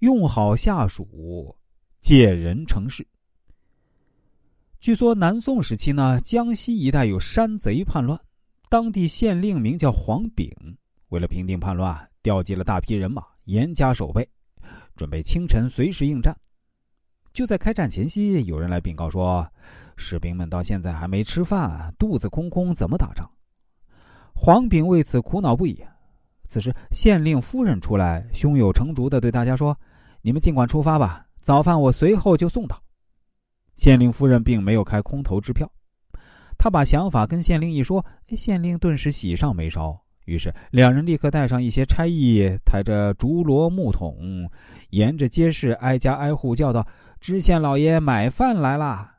用好下属，借人成事。据说南宋时期呢，江西一带有山贼叛乱，当地县令名叫黄炳，为了平定叛乱，调集了大批人马，严加守备，准备清晨随时应战。就在开战前夕，有人来禀告说，士兵们到现在还没吃饭，肚子空空，怎么打仗？黄炳为此苦恼不已。此时，县令夫人出来，胸有成竹的对大家说：“你们尽管出发吧，早饭我随后就送到。”县令夫人并没有开空头支票，他把想法跟县令一说，县令顿时喜上眉梢。于是两人立刻带上一些差役，抬着竹箩木桶，沿着街市挨家挨户叫道：“知县老爷买饭来啦！”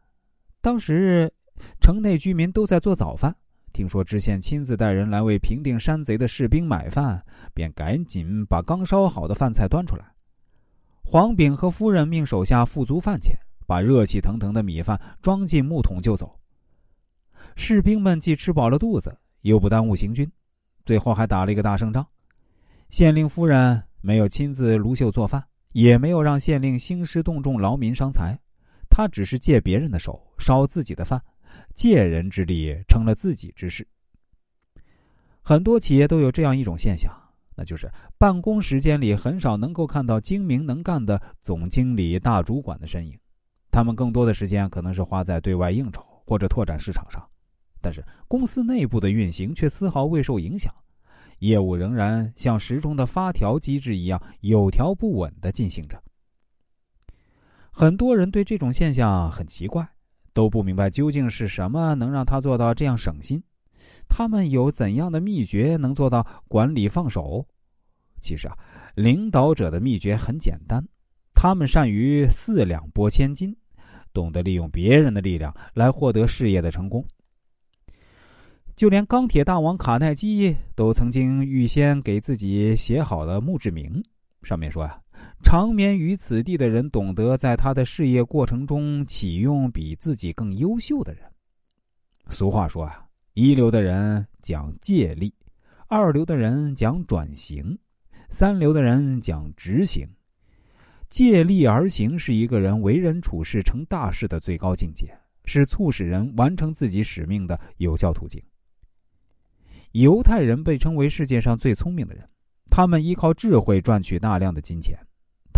当时城内居民都在做早饭，听说知县亲自带人来为平定山贼的士兵买饭，便赶紧把刚烧好的饭菜端出来。黄炳和夫人命手下付足饭钱。把热气腾腾的米饭装进木桶就走。士兵们既吃饱了肚子，又不耽误行军，最后还打了一个大胜仗。县令夫人没有亲自炉秀做饭，也没有让县令兴师动众劳民伤财，他只是借别人的手烧自己的饭，借人之力成了自己之事。很多企业都有这样一种现象，那就是办公时间里很少能够看到精明能干的总经理、大主管的身影。他们更多的时间可能是花在对外应酬或者拓展市场上，但是公司内部的运行却丝毫未受影响，业务仍然像时钟的发条机制一样有条不紊的进行着。很多人对这种现象很奇怪，都不明白究竟是什么能让他做到这样省心，他们有怎样的秘诀能做到管理放手？其实啊，领导者的秘诀很简单。他们善于四两拨千斤，懂得利用别人的力量来获得事业的成功。就连钢铁大王卡耐基都曾经预先给自己写好了墓志铭，上面说呀：“长眠于此地的人，懂得在他的事业过程中启用比自己更优秀的人。”俗话说啊：“一流的人讲借力，二流的人讲转型，三流的人讲执行。”借力而行是一个人为人处事成大事的最高境界，是促使人完成自己使命的有效途径。犹太人被称为世界上最聪明的人，他们依靠智慧赚取大量的金钱。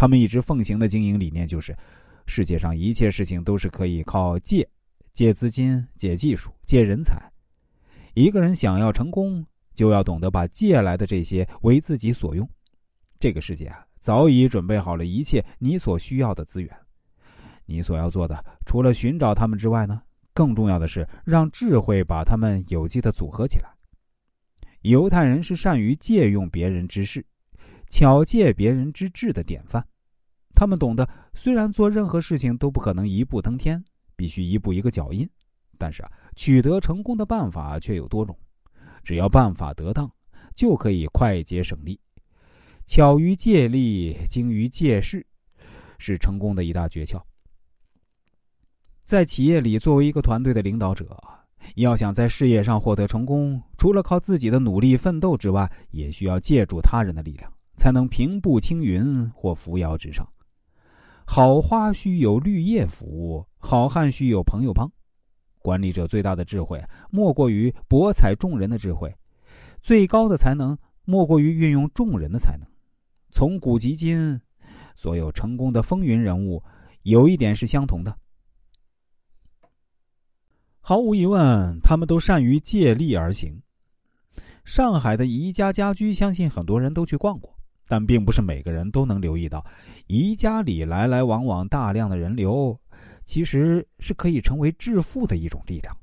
他们一直奉行的经营理念就是：世界上一切事情都是可以靠借，借资金、借技术、借人才。一个人想要成功，就要懂得把借来的这些为自己所用。这个世界啊。早已准备好了一切你所需要的资源，你所要做的，除了寻找他们之外呢，更重要的是让智慧把他们有机的组合起来。犹太人是善于借用别人之事，巧借别人之智的典范。他们懂得，虽然做任何事情都不可能一步登天，必须一步一个脚印，但是啊，取得成功的办法却有多种，只要办法得当，就可以快捷省力。巧于借力，精于借势，是成功的一大诀窍。在企业里，作为一个团队的领导者，要想在事业上获得成功，除了靠自己的努力奋斗之外，也需要借助他人的力量，才能平步青云或扶摇直上。好花须有绿叶扶，好汉须有朋友帮。管理者最大的智慧，莫过于博采众人的智慧；最高的才能，莫过于运用众人的才能。从古及今，所有成功的风云人物，有一点是相同的。毫无疑问，他们都善于借力而行。上海的宜家家居，相信很多人都去逛过，但并不是每个人都能留意到，宜家里来来往往大量的人流，其实是可以成为致富的一种力量。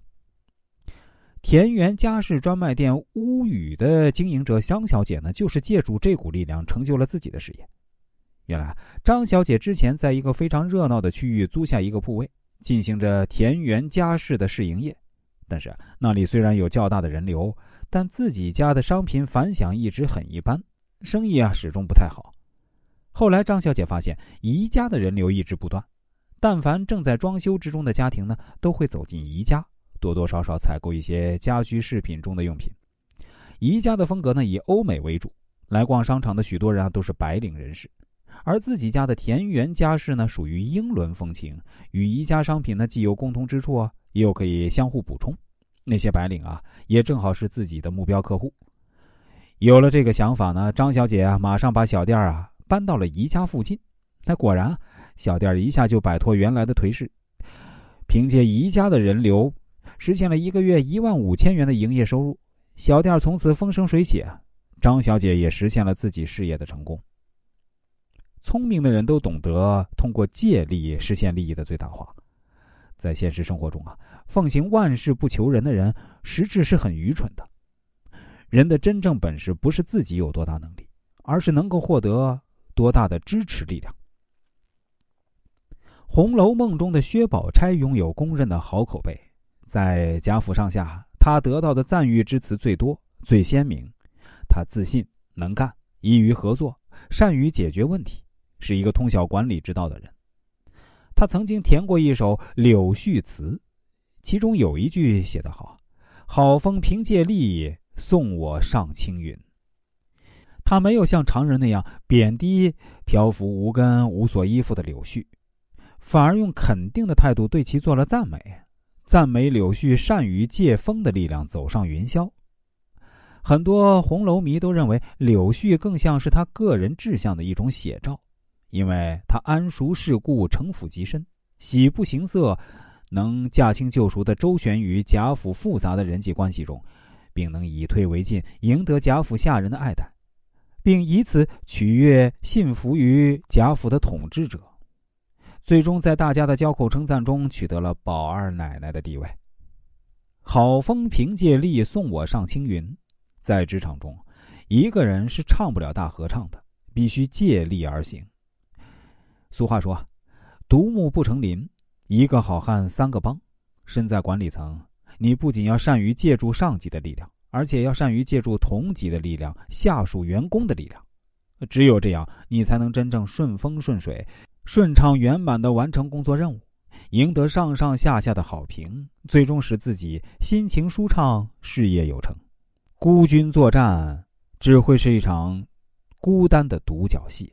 田园家饰专卖店屋宇的经营者香小姐呢，就是借助这股力量成就了自己的事业。原来，张小姐之前在一个非常热闹的区域租下一个铺位，进行着田园家饰的试营业。但是那里虽然有较大的人流，但自己家的商品反响一直很一般，生意啊始终不太好。后来，张小姐发现宜家的人流一直不断，但凡正在装修之中的家庭呢，都会走进宜家。多多少少采购一些家居饰品中的用品。宜家的风格呢，以欧美为主。来逛商场的许多人啊，都是白领人士，而自己家的田园家事呢，属于英伦风情，与宜家商品呢既有共同之处啊，又可以相互补充。那些白领啊，也正好是自己的目标客户。有了这个想法呢，张小姐啊，马上把小店啊搬到了宜家附近。那果然，小店一下就摆脱原来的颓势，凭借宜家的人流，实现了一个月一万五千元的营业收入。小店从此风生水起，张小姐也实现了自己事业的成功。聪明的人都懂得通过借力实现利益的最大化。在现实生活中啊，奉行万事不求人的人，实质是很愚蠢的。人的真正本事不是自己有多大能力，而是能够获得多大的支持力量。《红楼梦》中的薛宝钗拥有公认的好口碑，在贾府上下。她得到的赞誉之词最多、最鲜明。他自信、能干、易于合作、善于解决问题，是一个通晓管理之道的人。他曾经填过一首柳絮词，其中有一句写得好：“好风凭借力，送我上青云。”他没有像常人那样贬低漂浮无根、无所依附的柳絮，反而用肯定的态度对其做了赞美。赞美柳絮善于借风的力量走上云霄，很多红楼迷都认为柳絮更像是他个人志向的一种写照，因为他谙熟世故、城府极深、喜不形色，能驾轻就熟的周旋于贾府复杂的人际关系中，并能以退为进，赢得贾府下人的爱戴，并以此取悦信服于贾府的统治者。最终，在大家的交口称赞中，取得了宝二奶奶的地位。好风凭借力，送我上青云。在职场中，一个人是唱不了大合唱的，必须借力而行。俗话说：“独木不成林，一个好汉三个帮。”身在管理层，你不仅要善于借助上级的力量，而且要善于借助同级的力量、下属员工的力量。只有这样，你才能真正顺风顺水。顺畅圆满的完成工作任务，赢得上上下下的好评，最终使自己心情舒畅，事业有成。孤军作战只会是一场孤单的独角戏。